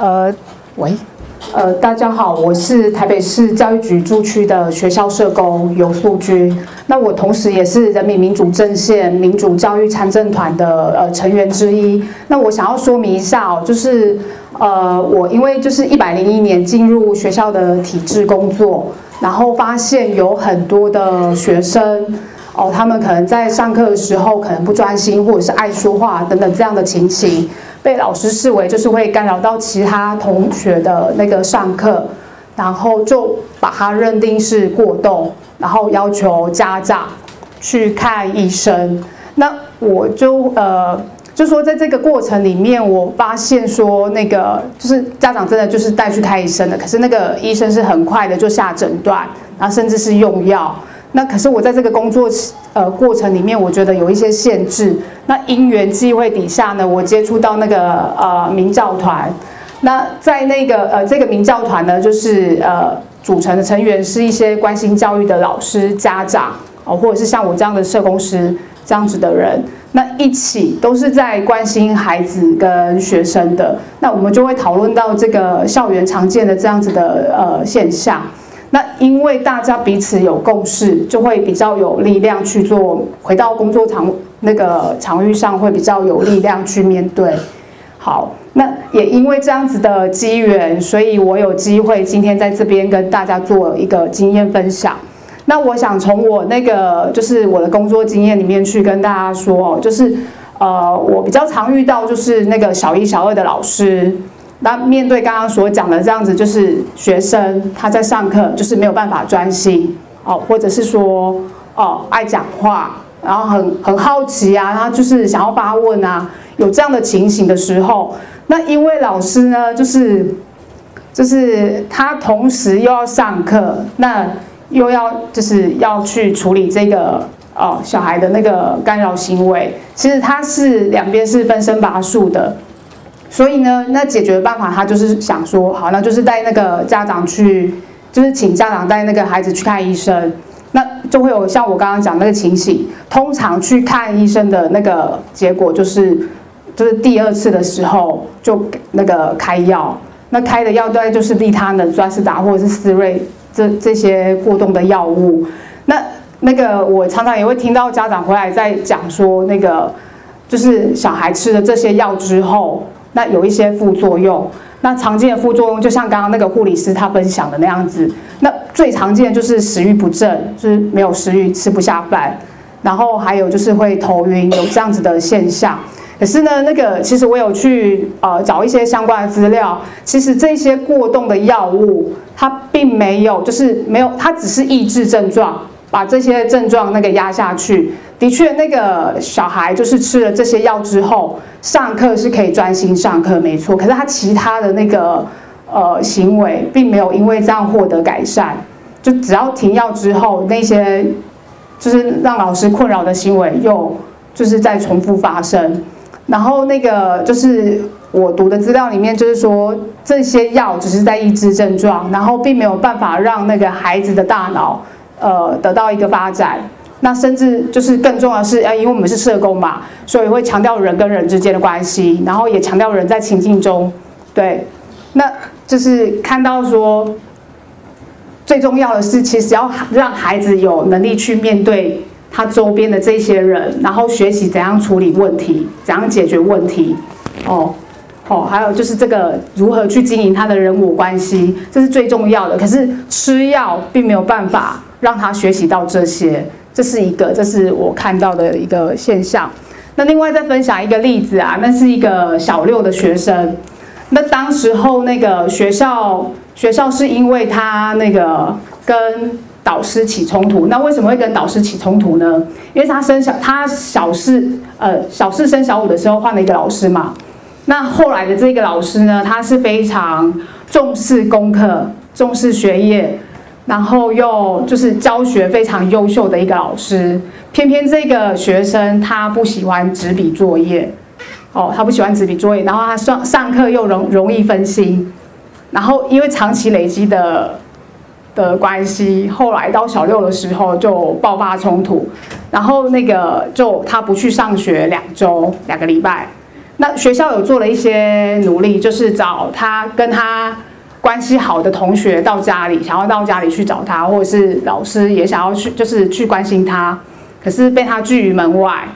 呃，喂，呃，大家好，我是台北市教育局驻区的学校社工游素君。那我同时也是人民民主阵线民主教育参政团的呃成员之一。那我想要说明一下哦，就是呃，我因为就是一百零一年进入学校的体制工作，然后发现有很多的学生哦，他们可能在上课的时候可能不专心，或者是爱说话等等这样的情形。被老师视为就是会干扰到其他同学的那个上课，然后就把他认定是过动，然后要求家长去看医生。那我就呃就说在这个过程里面，我发现说那个就是家长真的就是带去看医生的，可是那个医生是很快的就下诊断，然后甚至是用药。那可是我在这个工作呃过程里面，我觉得有一些限制。那因缘际会底下呢，我接触到那个呃明教团。那在那个呃这个明教团呢，就是呃组成的成员是一些关心教育的老师、家长哦，或者是像我这样的社工师这样子的人。那一起都是在关心孩子跟学生的。那我们就会讨论到这个校园常见的这样子的呃现象。那因为大家彼此有共识，就会比较有力量去做，回到工作场那个场域上会比较有力量去面对。好，那也因为这样子的机缘，所以我有机会今天在这边跟大家做一个经验分享。那我想从我那个就是我的工作经验里面去跟大家说，就是呃，我比较常遇到就是那个小一、小二的老师。那面对刚刚所讲的这样子，就是学生他在上课就是没有办法专心哦，或者是说哦爱讲话，然后很很好奇啊，他就是想要发问啊，有这样的情形的时候，那因为老师呢，就是就是他同时又要上课，那又要就是要去处理这个哦小孩的那个干扰行为，其实他是两边是分身乏术的。所以呢，那解决的办法，他就是想说，好，那就是带那个家长去，就是请家长带那个孩子去看医生，那就会有像我刚刚讲那个情形。通常去看医生的那个结果就是，就是第二次的时候就那个开药，那开的药大概就是利他能、专思达或者是思瑞这这些过动的药物。那那个我常常也会听到家长回来在讲说，那个就是小孩吃了这些药之后。那有一些副作用，那常见的副作用就像刚刚那个护理师他分享的那样子，那最常见的就是食欲不振，就是没有食欲，吃不下饭，然后还有就是会头晕，有这样子的现象。可是呢，那个其实我有去呃找一些相关的资料，其实这些过动的药物它并没有，就是没有，它只是抑制症状。把这些症状那个压下去，的确，那个小孩就是吃了这些药之后，上课是可以专心上课，没错。可是他其他的那个呃行为，并没有因为这样获得改善。就只要停药之后，那些就是让老师困扰的行为又就是在重复发生。然后那个就是我读的资料里面，就是说这些药只是在抑制症状，然后并没有办法让那个孩子的大脑。呃，得到一个发展，那甚至就是更重要的是，呃，因为我们是社工嘛，所以会强调人跟人之间的关系，然后也强调人在情境中，对，那就是看到说，最重要的是，其实要让孩子有能力去面对他周边的这些人，然后学习怎样处理问题，怎样解决问题，哦。哦，还有就是这个如何去经营他的人我关系，这是最重要的。可是吃药并没有办法让他学习到这些，这是一个，这是我看到的一个现象。那另外再分享一个例子啊，那是一个小六的学生。那当时候那个学校学校是因为他那个跟导师起冲突，那为什么会跟导师起冲突呢？因为他升小他小四呃小四升小五的时候换了一个老师嘛。那后来的这个老师呢，他是非常重视功课、重视学业，然后又就是教学非常优秀的一个老师。偏偏这个学生他不喜欢纸笔作业，哦，他不喜欢纸笔作业，然后他上上课又容容易分心，然后因为长期累积的的关系，后来到小六的时候就爆发冲突，然后那个就他不去上学两周两个礼拜。那学校有做了一些努力，就是找他跟他关系好的同学到家里，想要到家里去找他，或者是老师也想要去，就是去关心他，可是被他拒于门外。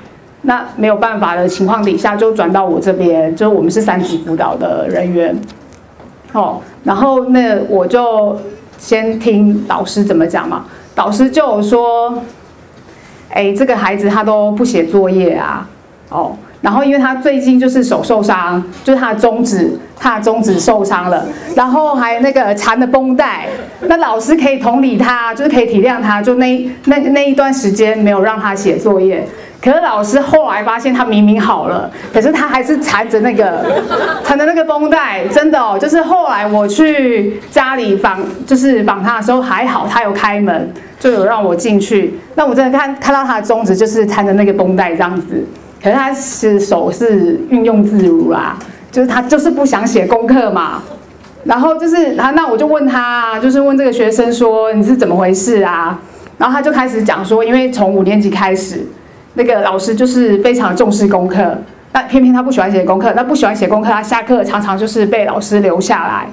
那没有办法的情况底下，就转到我这边，就是我们是三级辅导的人员。哦，然后那我就先听老师怎么讲嘛。导师就有说，哎，这个孩子他都不写作业啊，哦，然后因为他最近就是手受伤，就是他的中指，他中指受伤了，然后还那个缠的绷带，那老师可以同理他，就是可以体谅他，就那那那一段时间没有让他写作业。可是老师后来发现他明明好了，可是他还是缠着那个缠着那个绷带，真的哦，就是后来我去家里访，就是访他的时候还好，他有开门，就有让我进去。那我真的看看到他的中指就是缠着那个绷带这样子，可是他是手是运用自如啦，就是他就是不想写功课嘛。然后就是他，那我就问他，就是问这个学生说，你是怎么回事啊？然后他就开始讲说，因为从五年级开始。那个老师就是非常重视功课，那偏偏他不喜欢写功课，那不喜欢写功课，他下课常常就是被老师留下来，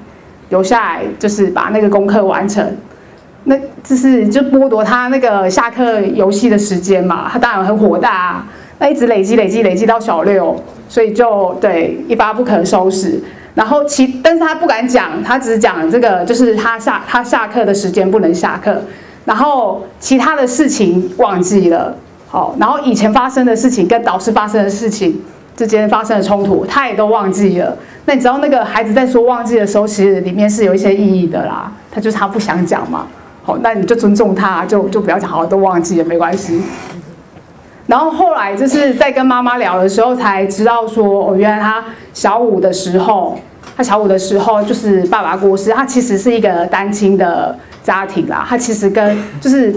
留下来就是把那个功课完成，那就是就剥夺他那个下课游戏的时间嘛，他当然很火大啊，那一直累积累积累积到小六，所以就对一发不可收拾，然后其但是他不敢讲，他只讲这个就是他下他下课的时间不能下课，然后其他的事情忘记了。好，然后以前发生的事情跟导师发生的事情之间发生的冲突，他也都忘记了。那你知道那个孩子在说忘记的时候，其实里面是有一些意义的啦。他就是他不想讲嘛。好，那你就尊重他，就就不要讲，好，都忘记了没关系。然后后来就是在跟妈妈聊的时候，才知道说，哦，原来他小五的时候，他小五的时候就是爸爸过世，他其实是一个单亲的家庭啦。他其实跟就是。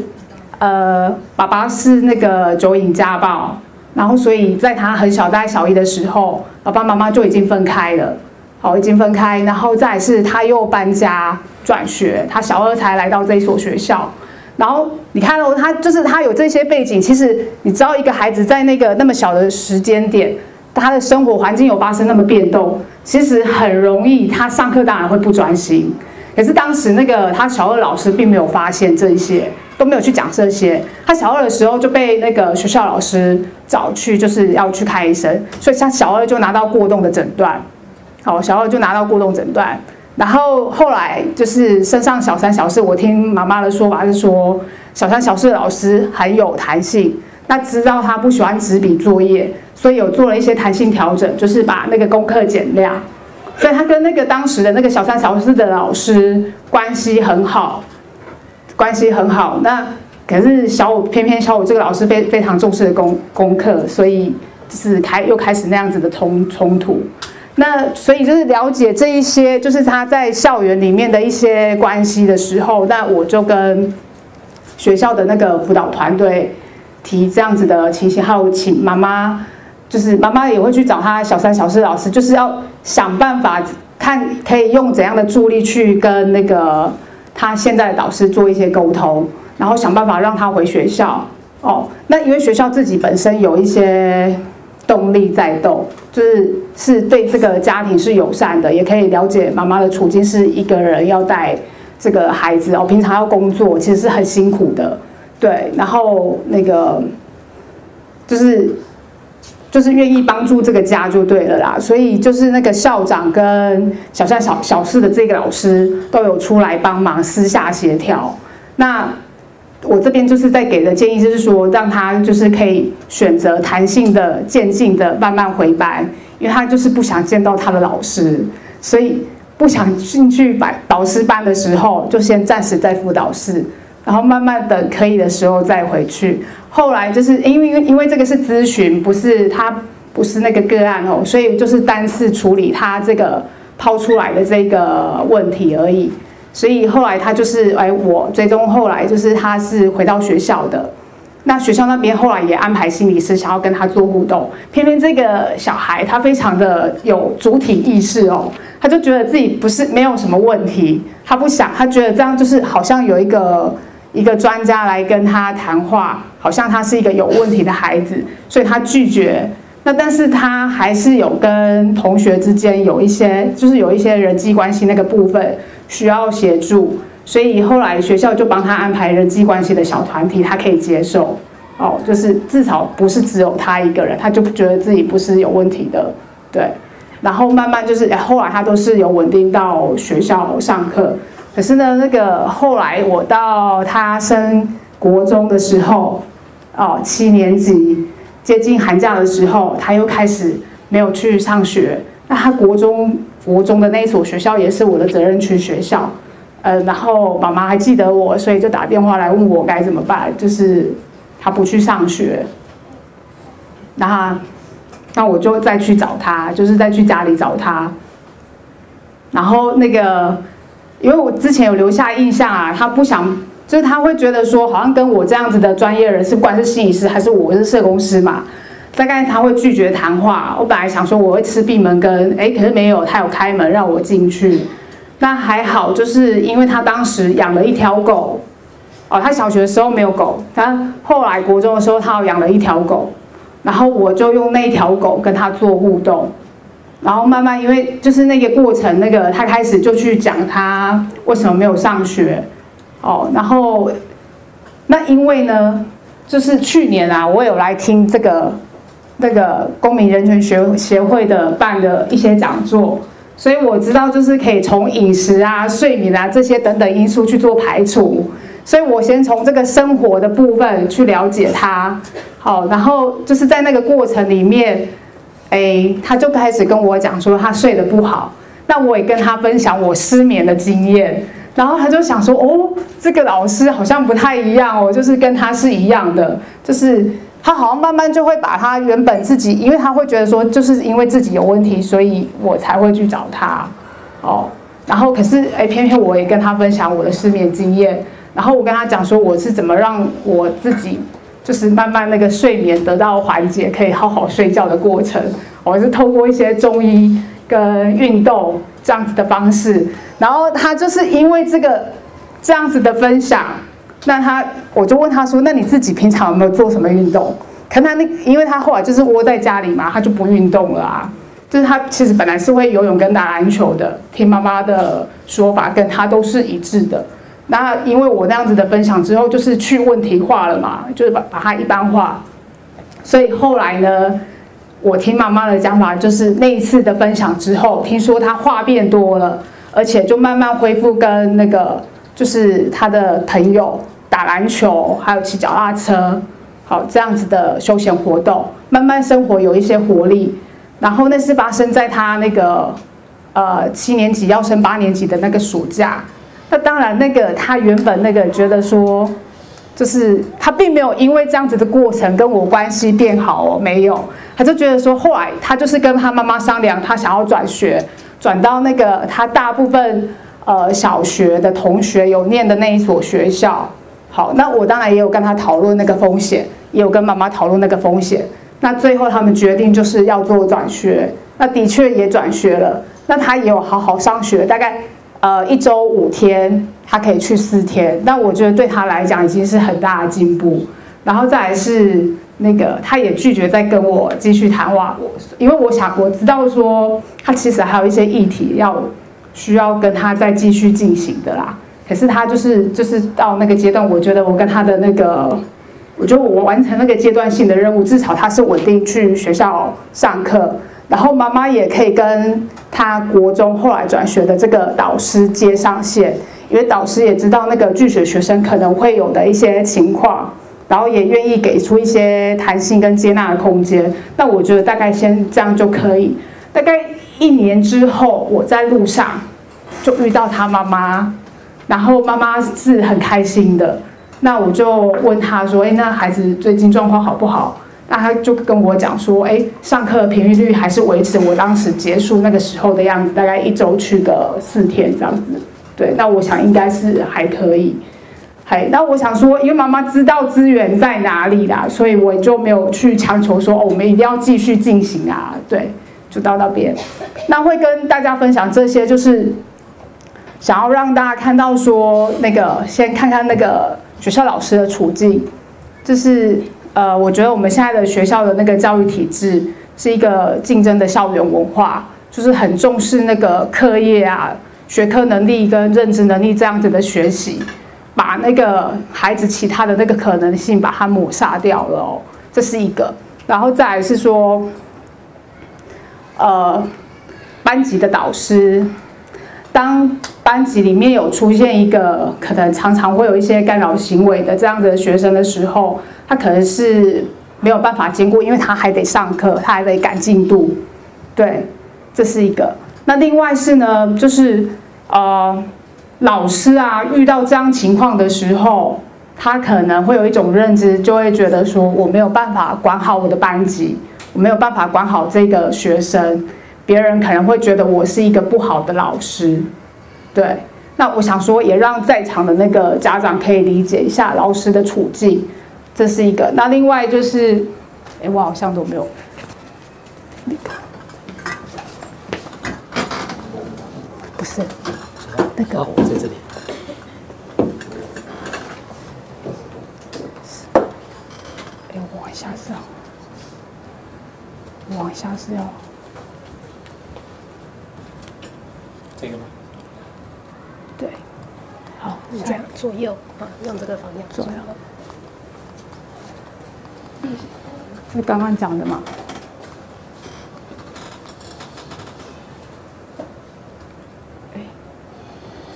呃，爸爸是那个酒瘾家暴，然后所以在他很小，大概小一的时候，爸爸妈妈就已经分开了，好，已经分开，然后再是他又搬家转学，他小二才来到这一所学校，然后你看哦，他就是他有这些背景，其实你知道一个孩子在那个那么小的时间点，他的生活环境有发生那么变动，其实很容易他上课当然会不专心，可是当时那个他小二老师并没有发现这些。都没有去讲这些。他小二的时候就被那个学校老师找去，就是要去看医生，所以他小二就拿到过动的诊断。好，小二就拿到过动诊断。然后后来就是升上小三、小四，我听妈妈的说法是说，小三、小四老师很有弹性，那知道他不喜欢纸笔作业，所以有做了一些弹性调整，就是把那个功课减量。所以他跟那个当时的那个小三、小四的老师关系很好。关系很好，那可是小五偏偏小五这个老师非非常重视的功功课，所以就是开又开始那样子的冲冲突。那所以就是了解这一些，就是他在校园里面的一些关系的时候，那我就跟学校的那个辅导团队提这样子的情形，还有请妈妈，就是妈妈也会去找他小三小四老师，就是要想办法看可以用怎样的助力去跟那个。他现在的导师做一些沟通，然后想办法让他回学校哦。那因为学校自己本身有一些动力在动，就是是对这个家庭是友善的，也可以了解妈妈的处境，是一个人要带这个孩子哦，平常要工作，其实是很辛苦的。对，然后那个就是。就是愿意帮助这个家就对了啦，所以就是那个校长跟小三、小小四的这个老师都有出来帮忙私下协调。那我这边就是在给的建议，就是说让他就是可以选择弹性的、渐进的慢慢回班，因为他就是不想见到他的老师，所以不想进去把导师班的时候，就先暂时在辅导室，然后慢慢的可以的时候再回去。后来就是因为因为这个是咨询，不是他不是那个个案哦，所以就是单次处理他这个抛出来的这个问题而已。所以后来他就是哎，我最终后来就是他是回到学校的，那学校那边后来也安排心理师想要跟他做互动，偏偏这个小孩他非常的有主体意识哦，他就觉得自己不是没有什么问题，他不想，他觉得这样就是好像有一个。一个专家来跟他谈话，好像他是一个有问题的孩子，所以他拒绝。那但是他还是有跟同学之间有一些，就是有一些人际关系那个部分需要协助，所以后来学校就帮他安排人际关系的小团体，他可以接受。哦，就是至少不是只有他一个人，他就觉得自己不是有问题的，对。然后慢慢就是，后来他都是有稳定到学校上课。可是呢，那个后来我到他升国中的时候，哦，七年级接近寒假的时候，他又开始没有去上学。那他国中国中的那一所学校也是我的责任区学校，呃，然后妈妈还记得我，所以就打电话来问我该怎么办，就是。他不去上学，那那我就再去找他，就是再去家里找他。然后那个，因为我之前有留下印象啊，他不想，就是他会觉得说，好像跟我这样子的专业人士，不管是心理师还是我是社工师嘛，大概他会拒绝谈话。我本来想说我会吃闭门羹，哎，可是没有，他有开门让我进去。那还好，就是因为他当时养了一条狗。哦，他小学的时候没有狗，他后来国中的时候，他有养了一条狗，然后我就用那条狗跟他做互动，然后慢慢因为就是那个过程，那个他开始就去讲他为什么没有上学，哦，然后那因为呢，就是去年啊，我有来听这个那个公民人权学协会的办的一些讲座，所以我知道就是可以从饮食啊、睡眠啊这些等等因素去做排除。所以我先从这个生活的部分去了解他，好，然后就是在那个过程里面，哎，他就开始跟我讲说他睡得不好，那我也跟他分享我失眠的经验，然后他就想说，哦，这个老师好像不太一样哦，就是跟他是一样的，就是他好像慢慢就会把他原本自己，因为他会觉得说，就是因为自己有问题，所以我才会去找他，哦，然后可是哎，偏偏我也跟他分享我的失眠经验。然后我跟他讲说，我是怎么让我自己就是慢慢那个睡眠得到缓解，可以好好睡觉的过程。我是透过一些中医跟运动这样子的方式。然后他就是因为这个这样子的分享，那他我就问他说：“那你自己平常有没有做什么运动？”可他那因为他后来就是窝在家里嘛，他就不运动了啊。就是他其实本来是会游泳跟打篮球的，听妈妈的说法跟他都是一致的。那因为我那样子的分享之后，就是去问题化了嘛，就是把把它一般化。所以后来呢，我听妈妈的讲法，就是那一次的分享之后，听说他话变多了，而且就慢慢恢复跟那个就是他的朋友打篮球，还有骑脚踏车，好这样子的休闲活动，慢慢生活有一些活力。然后那是发生在他那个呃七年级要升八年级的那个暑假。那当然，那个他原本那个觉得说，就是他并没有因为这样子的过程跟我关系变好哦，没有，他就觉得说，后来他就是跟他妈妈商量，他想要转学，转到那个他大部分呃小学的同学有念的那一所学校。好，那我当然也有跟他讨论那个风险，也有跟妈妈讨论那个风险。那最后他们决定就是要做转学，那的确也转学了，那他也有好好上学，大概。呃，一周五天，他可以去四天，但我觉得对他来讲已经是很大的进步。然后再来是那个，他也拒绝再跟我继续谈话，我因为我想我知道说他其实还有一些议题要需要跟他再继续进行的啦。可是他就是就是到那个阶段，我觉得我跟他的那个，我觉得我完成那个阶段性的任务，至少他是稳定去学校上课。然后妈妈也可以跟他国中后来转学的这个导师接上线，因为导师也知道那个拒绝学生可能会有的一些情况，然后也愿意给出一些弹性跟接纳的空间。那我觉得大概先这样就可以。大概一年之后，我在路上就遇到他妈妈，然后妈妈是很开心的。那我就问他说：“哎，那孩子最近状况好不好？”那他就跟我讲说，哎，上课频率还是维持我当时结束那个时候的样子，大概一周去个四天这样子。对，那我想应该是还可以。嘿，那我想说，因为妈妈知道资源在哪里啦，所以我就没有去强求说，哦，我们一定要继续进行啊。对，就到那边。那会跟大家分享这些，就是想要让大家看到说，那个先看看那个学校老师的处境，就是。呃，我觉得我们现在的学校的那个教育体制，是一个竞争的校园文化，就是很重视那个课业啊、学科能力跟认知能力这样子的学习，把那个孩子其他的那个可能性把它抹杀掉了，这是一个。然后再来是说，呃，班级的导师，当班级里面有出现一个可能常常会有一些干扰行为的这样的学生的时候，他可能是。没有办法兼顾，因为他还得上课，他还得赶进度，对，这是一个。那另外是呢，就是呃，老师啊，遇到这样情况的时候，他可能会有一种认知，就会觉得说，我没有办法管好我的班级，我没有办法管好这个学生，别人可能会觉得我是一个不好的老师，对。那我想说，也让在场的那个家长可以理解一下老师的处境。这是一个，那另外就是，哎，我好像都没有，你看，不是，那个，我在这里，哎，我往下是要，往下是要，这个吗？这样左右啊，用这个方向左右。是刚刚讲的嘛？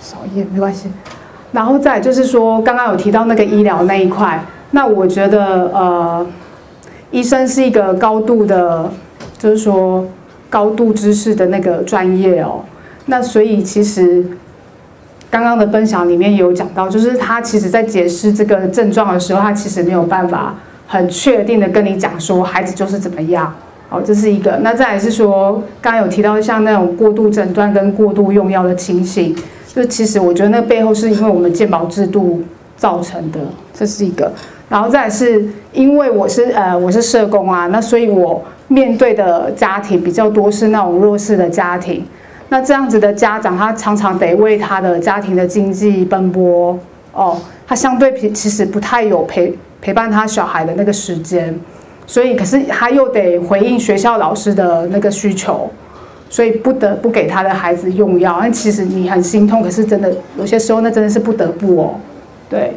少一点没关系。然后再就是说，刚刚有提到那个医疗那一块，那我觉得呃，医生是一个高度的，就是说高度知识的那个专业哦。那所以其实刚刚的分享里面有讲到，就是他其实在解释这个症状的时候，他其实没有办法。很确定的跟你讲说，孩子就是怎么样，好，这是一个。那再来是说，刚刚有提到像那种过度诊断跟过度用药的情形，就其实我觉得那背后是因为我们健保制度造成的，这是一个。然后再来是因为我是呃我是社工啊，那所以我面对的家庭比较多是那种弱势的家庭，那这样子的家长他常常得为他的家庭的经济奔波哦，他相对其实不太有陪。陪伴他小孩的那个时间，所以可是他又得回应学校老师的那个需求，所以不得不给他的孩子用药。那其实你很心痛，可是真的有些时候那真的是不得不哦。对。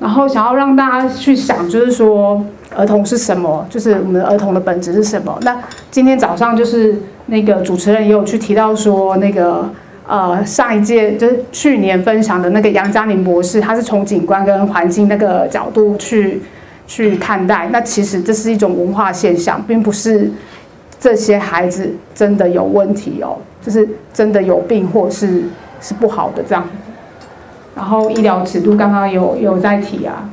然后想要让大家去想，就是说儿童是什么？就是我们的儿童的本质是什么？那今天早上就是那个主持人也有去提到说那个。呃，上一届就是去年分享的那个杨嘉宁博士，他是从景观跟环境那个角度去去看待。那其实这是一种文化现象，并不是这些孩子真的有问题哦，就是真的有病或是是不好的这样。然后医疗尺度刚刚有有在提啊。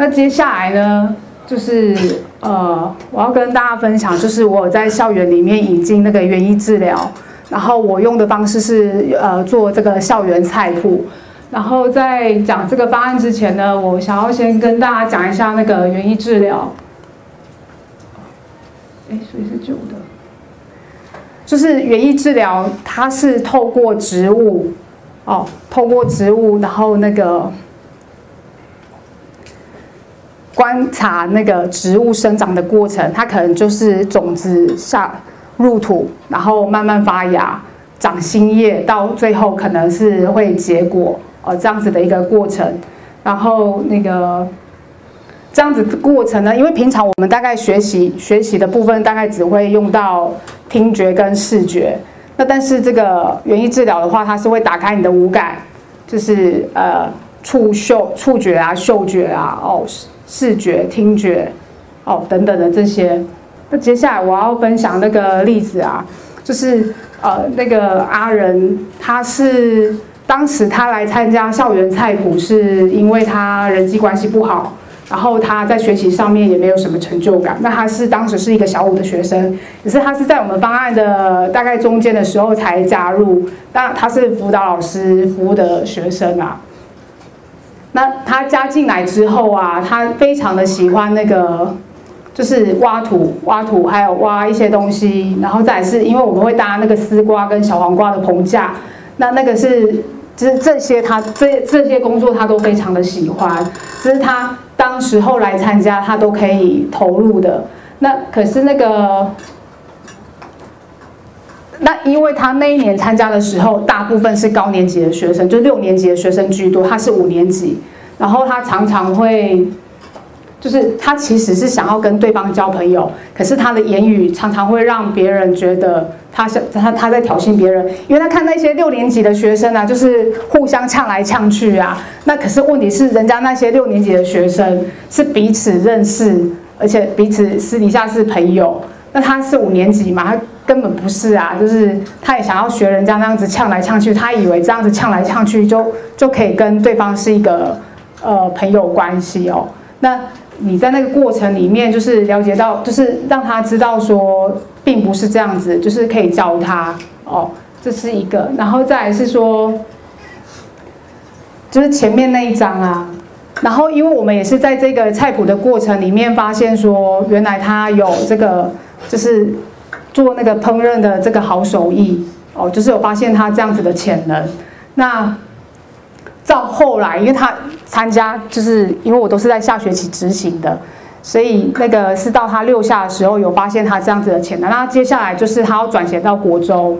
那接下来呢，就是。呃，我要跟大家分享，就是我在校园里面引进那个园艺治疗，然后我用的方式是呃做这个校园菜谱。然后在讲这个方案之前呢，我想要先跟大家讲一下那个园艺治疗。哎，所以是旧的，就是园艺治疗，它是透过植物，哦，透过植物，然后那个。观察那个植物生长的过程，它可能就是种子下入土，然后慢慢发芽、长新叶，到最后可能是会结果，呃，这样子的一个过程。然后那个这样子的过程呢，因为平常我们大概学习学习的部分，大概只会用到听觉跟视觉。那但是这个园艺治疗的话，它是会打开你的五感，就是呃触嗅、触觉啊、嗅觉啊，哦。视觉、听觉，哦，等等的这些。那接下来我要分享那个例子啊，就是呃，那个阿仁，他是当时他来参加校园菜谱，是因为他人际关系不好，然后他在学习上面也没有什么成就感。那他是当时是一个小五的学生，可是他是在我们方案的大概中间的时候才加入，当他是辅导老师服务的学生啊。那他加进来之后啊，他非常的喜欢那个，就是挖土、挖土，还有挖一些东西，然后再是因为我们会搭那个丝瓜跟小黄瓜的棚架，那那个是就是这些他这这些工作他都非常的喜欢，就是他当时候来参加他都可以投入的。那可是那个，那因为他那一年参加的时候，大部分是高年级的学生，就六年级的学生居多，他是五年级，然后他常常会。就是他其实是想要跟对方交朋友，可是他的言语常常会让别人觉得他想他他在挑衅别人，因为他看那些六年级的学生啊，就是互相呛来呛去啊。那可是问题是，人家那些六年级的学生是彼此认识，而且彼此私底下是朋友。那他是五年级嘛，他根本不是啊，就是他也想要学人家那样子呛来呛去，他以为这样子呛来呛去就就可以跟对方是一个呃朋友关系哦。那。你在那个过程里面，就是了解到，就是让他知道说，并不是这样子，就是可以教他哦，这是一个。然后再来是说，就是前面那一章啊，然后因为我们也是在这个菜谱的过程里面发现说，原来他有这个，就是做那个烹饪的这个好手艺哦，就是有发现他这样子的潜能。那到后来，因为他参加，就是因为我都是在下学期执行的，所以那个是到他六下的时候有发现他这样子的潜能。那接下来就是他要转衔到国中，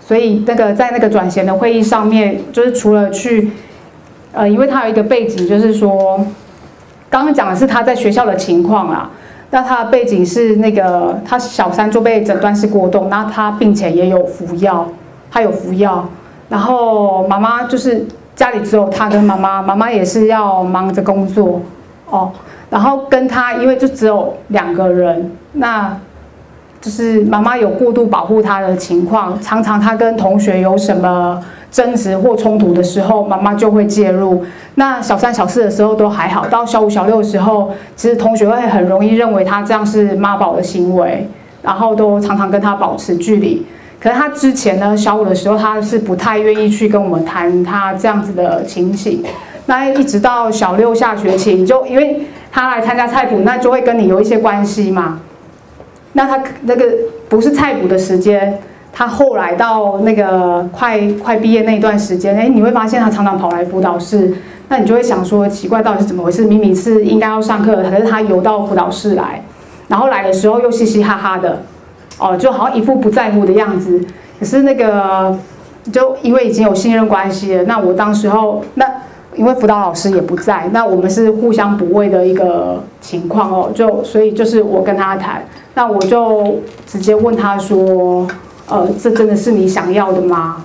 所以那个在那个转衔的会议上面，就是除了去，呃，因为他有一个背景，就是说，刚刚讲的是他在学校的情况啦。那他的背景是那个他小三就被诊断是过动，那他并且也有服药，他有服药，然后妈妈就是。家里只有他跟妈妈，妈妈也是要忙着工作哦。然后跟他，因为就只有两个人，那就是妈妈有过度保护他的情况，常常他跟同学有什么争执或冲突的时候，妈妈就会介入。那小三、小四的时候都还好，到小五、小六的时候，其实同学会很容易认为他这样是妈宝的行为，然后都常常跟他保持距离。可是他之前呢，小五的时候他是不太愿意去跟我们谈他这样子的情形。那一直到小六下学期，就因为他来参加菜谱，那就会跟你有一些关系嘛。那他那个不是菜谱的时间，他后来到那个快快毕业那一段时间，哎，你会发现他常常跑来辅导室。那你就会想说，奇怪，到底是怎么回事？明明是应该要上课，可是他游到辅导室来，然后来的时候又嘻嘻哈哈的。哦，就好像一副不在乎的样子。可是那个，就因为已经有信任关系了，那我当时候，那因为辅导老师也不在，那我们是互相补位的一个情况哦。就所以就是我跟他谈，那我就直接问他说，呃，这真的是你想要的吗？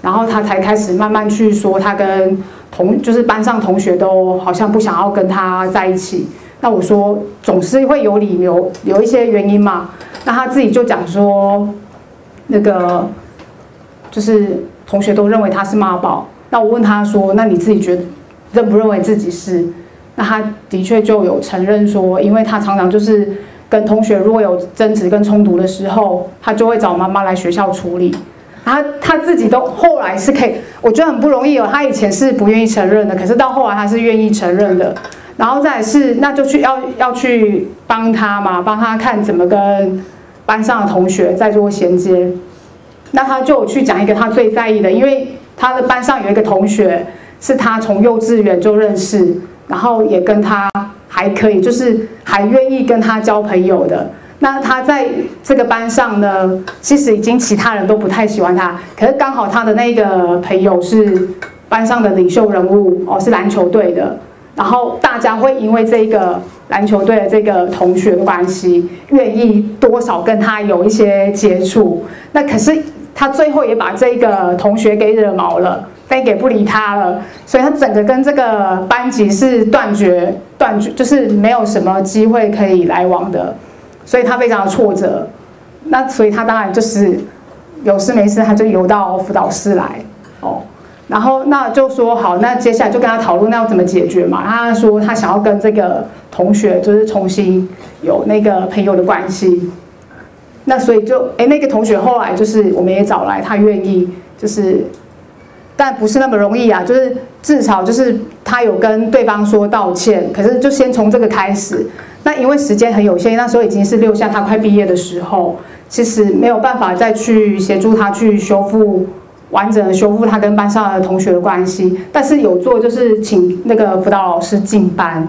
然后他才开始慢慢去说，他跟同就是班上同学都好像不想要跟他在一起。那我说，总是会有理由，有一些原因嘛。那他自己就讲说，那个就是同学都认为他是妈宝。那我问他说，那你自己觉认不认为自己是？那他的确就有承认说，因为他常常就是跟同学如果有争执跟冲突的时候，他就会找妈妈来学校处理。他他自己都后来是可以，我觉得很不容易哦。他以前是不愿意承认的，可是到后来他是愿意承认的。然后再是，那就去要要去帮他嘛，帮他看怎么跟班上的同学再做衔接。那他就去讲一个他最在意的，因为他的班上有一个同学是他从幼稚园就认识，然后也跟他还可以，就是还愿意跟他交朋友的。那他在这个班上呢，其实已经其他人都不太喜欢他，可是刚好他的那个朋友是班上的领袖人物哦，是篮球队的。然后大家会因为这个篮球队的这个同学关系，愿意多少跟他有一些接触。那可是他最后也把这个同学给惹毛了，非给不理他了。所以他整个跟这个班级是断绝、断绝，就是没有什么机会可以来往的。所以他非常的挫折。那所以他当然就是有事没事他就游到辅导室来哦。然后那就说好，那接下来就跟他讨论那要怎么解决嘛。他说他想要跟这个同学就是重新有那个朋友的关系。那所以就哎，那个同学后来就是我们也找来，他愿意就是，但不是那么容易啊。就是至少就是他有跟对方说道歉，可是就先从这个开始。那因为时间很有限，那时候已经是六下，他快毕业的时候，其实没有办法再去协助他去修复。完整的修复他跟班上的同学的关系，但是有做就是请那个辅导老师进班，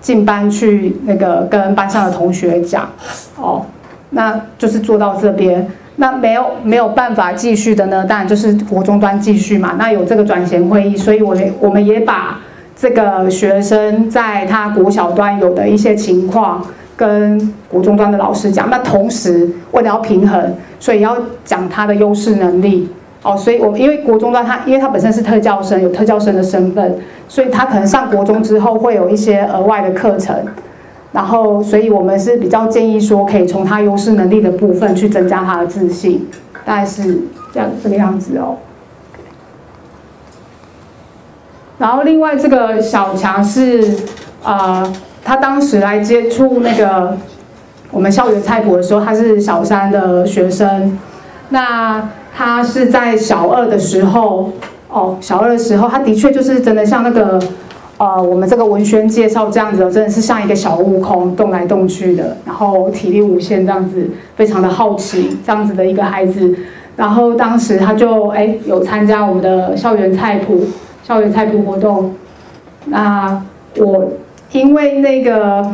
进班去那个跟班上的同学讲，哦，那就是做到这边，那没有没有办法继续的呢，当然就是国中端继续嘛，那有这个转衔会议，所以我我们也把这个学生在他国小端有的一些情况跟国中端的老师讲，那同时为了要平衡，所以要讲他的优势能力。哦，所以我因为国中端他，因为他本身是特教生，有特教生的身份，所以他可能上国中之后会有一些额外的课程，然后，所以我们是比较建议说，可以从他优势能力的部分去增加他的自信，大概是这样这个样子哦。然后另外这个小强是啊、他当时来接触那个我们校园菜谱的时候，他是小三的学生，那。他是在小二的时候，哦，小二的时候，他的确就是真的像那个，呃，我们这个文宣介绍这样子，真的是像一个小悟空，动来动去的，然后体力无限这样子，非常的好奇这样子的一个孩子。然后当时他就哎有参加我们的校园菜谱，校园菜谱活动。那我因为那个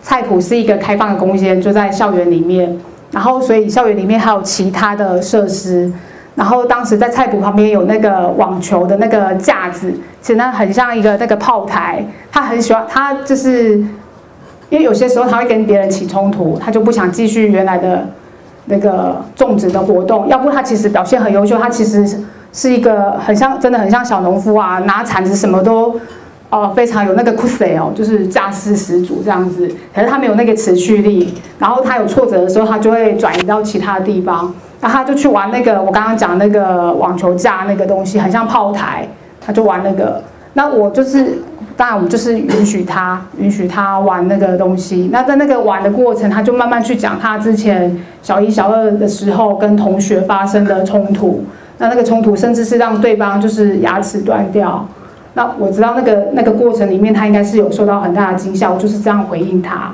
菜谱是一个开放的空间，就在校园里面。然后，所以校园里面还有其他的设施。然后当时在菜谱旁边有那个网球的那个架子，其实那很像一个那个炮台。他很喜欢，他就是因为有些时候他会跟别人起冲突，他就不想继续原来的那个种植的活动。要不他其实表现很优秀，他其实是一个很像，真的很像小农夫啊，拿铲子什么都。哦，非常有那个酷势哦，就是架势十足这样子。可是他没有那个持续力，然后他有挫折的时候，他就会转移到其他地方。那他就去玩那个我刚刚讲那个网球架那个东西，很像炮台，他就玩那个。那我就是，当然我们就是允许他，允许他玩那个东西。那在那个玩的过程，他就慢慢去讲他之前小一、小二的时候跟同学发生的冲突。那那个冲突甚至是让对方就是牙齿断掉。那我知道那个那个过程里面，他应该是有受到很大的惊吓，我就是这样回应他。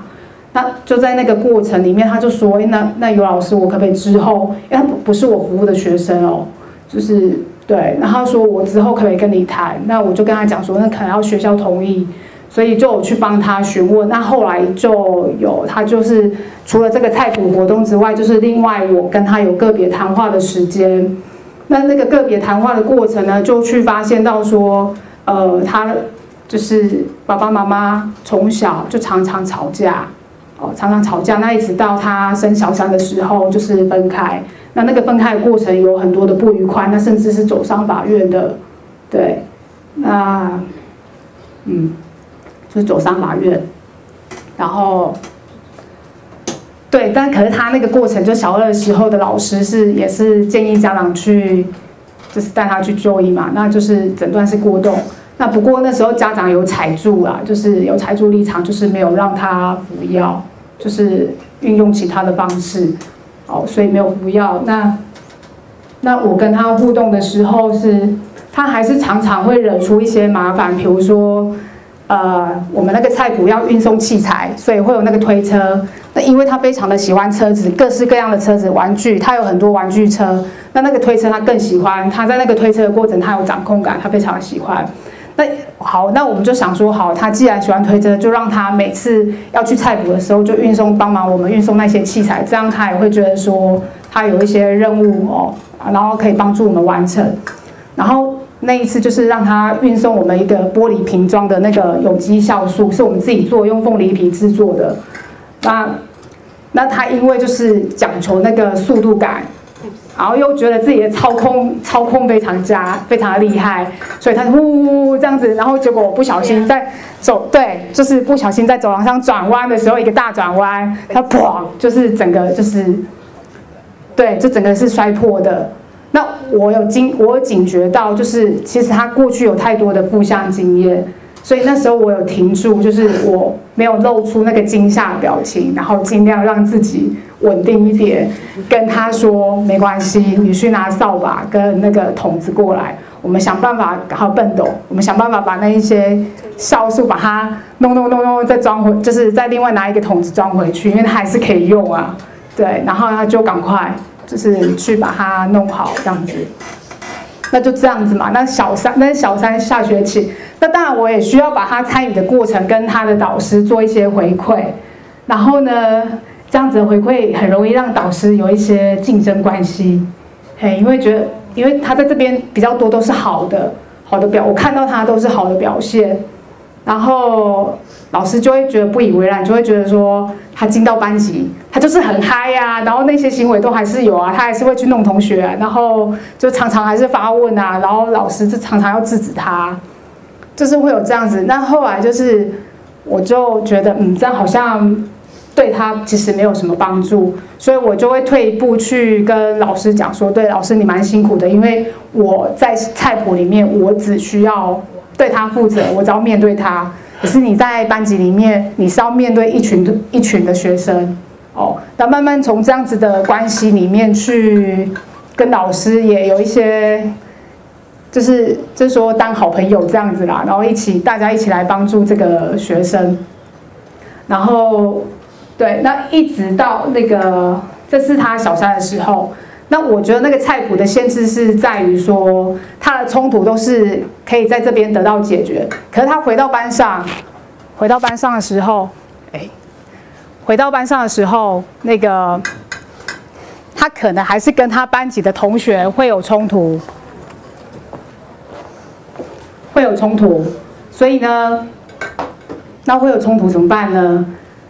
那就在那个过程里面，他就说：“、那那尤老师，我可不可以之后，因为他不不是我服务的学生哦，就是对。然后他说我之后可不可以跟你谈？那我就跟他讲说，那可能要学校同意，所以就有去帮他询问。那后来就有他就是除了这个菜谱活动之外，就是另外我跟他有个别谈话的时间。那那个个别谈话的过程呢，就去发现到说。呃，他就是爸爸妈妈从小就常常吵架，常常吵架。那一直到他生小三的时候，就是分开。那那个分开的过程有很多的不愉快，那甚至是走上法院的，对。那，嗯，就是走上法院。然后，对，但可是他那个过程，就小二的时候的老师是也是建议家长去。就是带他去就医嘛，那就是诊断是过动。那不过那时候家长有踩住啊，就是有踩住立场，就是没有让他服药，就是运用其他的方式，哦，所以没有服药。那那我跟他互动的时候是，他还是常常会惹出一些麻烦，比如说。呃，我们那个菜谱要运送器材，所以会有那个推车。那因为他非常的喜欢车子，各式各样的车子、玩具，他有很多玩具车。那那个推车他更喜欢，他在那个推车的过程，他有掌控感，他非常喜欢。那好，那我们就想说，好，他既然喜欢推车，就让他每次要去菜谱的时候，就运送帮忙我们运送那些器材，这样他也会觉得说他有一些任务哦，然后可以帮助我们完成，然后。那一次就是让他运送我们一个玻璃瓶装的那个有机酵素，是我们自己做，用凤梨皮制作的。那那他因为就是讲求那个速度感，然后又觉得自己的操控操控非常佳，非常的厉害，所以他呜呜呜这样子，然后结果我不小心在走，对，就是不小心在走廊上转弯的时候，一个大转弯，他砰，就是整个就是，对，就整个是摔破的。那我有惊，我有警觉到，就是其实他过去有太多的负向经验，所以那时候我有停住，就是我没有露出那个惊吓表情，然后尽量让自己稳定一点，跟他说没关系，你去拿扫把跟那个桶子过来，我们想办法，然后笨斗，我们想办法把那一些酵素把它弄弄弄弄再装回，就是再另外拿一个桶子装回去，因为它还是可以用啊，对，然后他就赶快。就是去把它弄好这样子。那就这样子嘛。那小三，那小三下学期。那当然我也需要把他参与的过程跟他的导师做一些回馈。然后呢，这样子回馈很容易让导师有一些竞争关系。嘿，因为觉得，因为他在这边比较多都是好的，好的表，我看到他都是好的表现。然后老师就会觉得不以为然，就会觉得说他进到班级，他就是很嗨呀、然后那些行为都还是有啊，他还是会去弄同学、然后就常常还是发问啊，然后老师就常常要制止他，就是会有这样子。那后来就是我就觉得，嗯，这样好像对他其实没有什么帮助，所以我就会退一步去跟老师讲说，对，老师你蛮辛苦的，因为我在菜谱里面我只需要。对他负责，我只要面对他。可是你在班级里面，你是要面对一群一群的学生哦。那慢慢从这样子的关系里面去跟老师也有一些，就是就是说当好朋友这样子啦，然后一起大家一起来帮助这个学生。然后对，那一直到那个这是他小三的时候。那我觉得那个菜谱的限制是在于说，他的冲突都是可以在这边得到解决。可是他回到班上，回到班上的时候，哎，回到班上的时候，那个他可能还是跟他班级的同学会有冲突，会有冲突。所以呢，那会有冲突怎么办呢？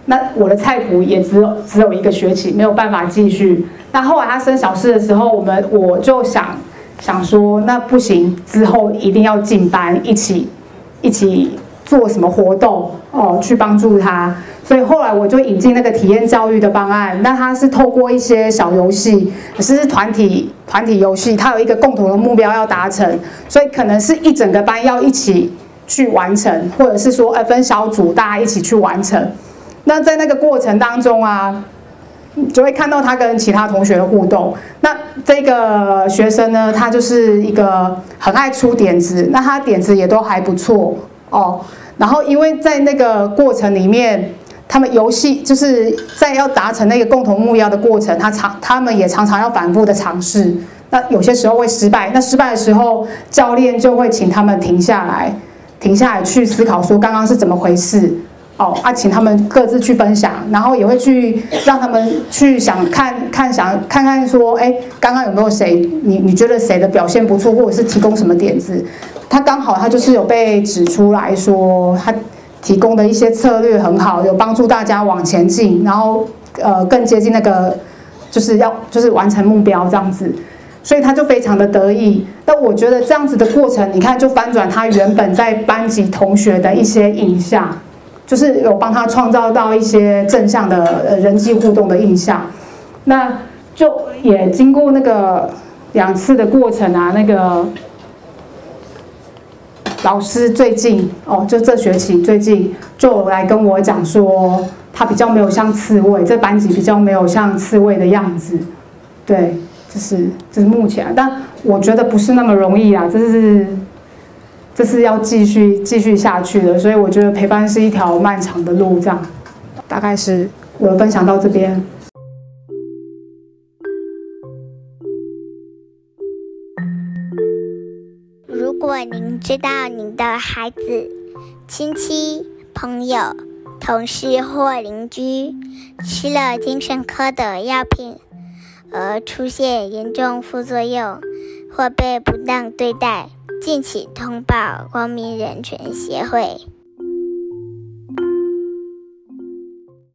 那我的菜谱也只有只有一个学期，没有办法继续。那后来他升小四的时候，我们我就想想说，那不行，之后一定要进班，一起一起做什么活动哦，去帮助他。所以后来我就引进那个体验教育的方案。那他是透过一些小游戏，可是是团体团体游戏，它有一个共同的目标要达成，所以可能是一整个班要一起去完成，或者是说呃分小组，大家一起去完成。那在那个过程当中啊，就会看到他跟其他同学的互动。那这个学生呢，他就是一个很爱出点子，那他点子也都还不错哦。然后因为在那个过程里面，他们游戏就是在要达成那个共同目标的过程，他常他们也常常要反复的尝试。那有些时候会失败，那失败的时候，教练就会请他们停下来，停下来去思考说刚刚是怎么回事。哦，啊，请他们各自去分享，然后也会去让他们去想看看想看看说，哎，刚刚有没有谁你你觉得谁的表现不错，或者是提供什么点子？他刚好他就是有被指出来说，他提供的一些策略很好，有帮助大家往前进，然后呃更接近那个就是要就是完成目标这样子，所以他就非常的得意。那我觉得这样子的过程，你看就翻转他原本在班级同学的一些印象。就是有帮他创造到一些正向的呃人际互动的印象，那就也经过那个两次的过程啊，那个老师最近哦，就这学期最近就来跟我讲说，他比较没有像刺猬，这班级比较没有像刺猬的样子，对，就是这是目前，但我觉得不是那么容易啊，这是。这是要继续继续下去的，所以我觉得陪伴是一条漫长的路。这样，大概是我分享到这边。如果您知道您的孩子、亲戚、朋友、同事或邻居吃了精神科的药品而出现严重副作用，或被不当对待，敬请通报光明人权协会。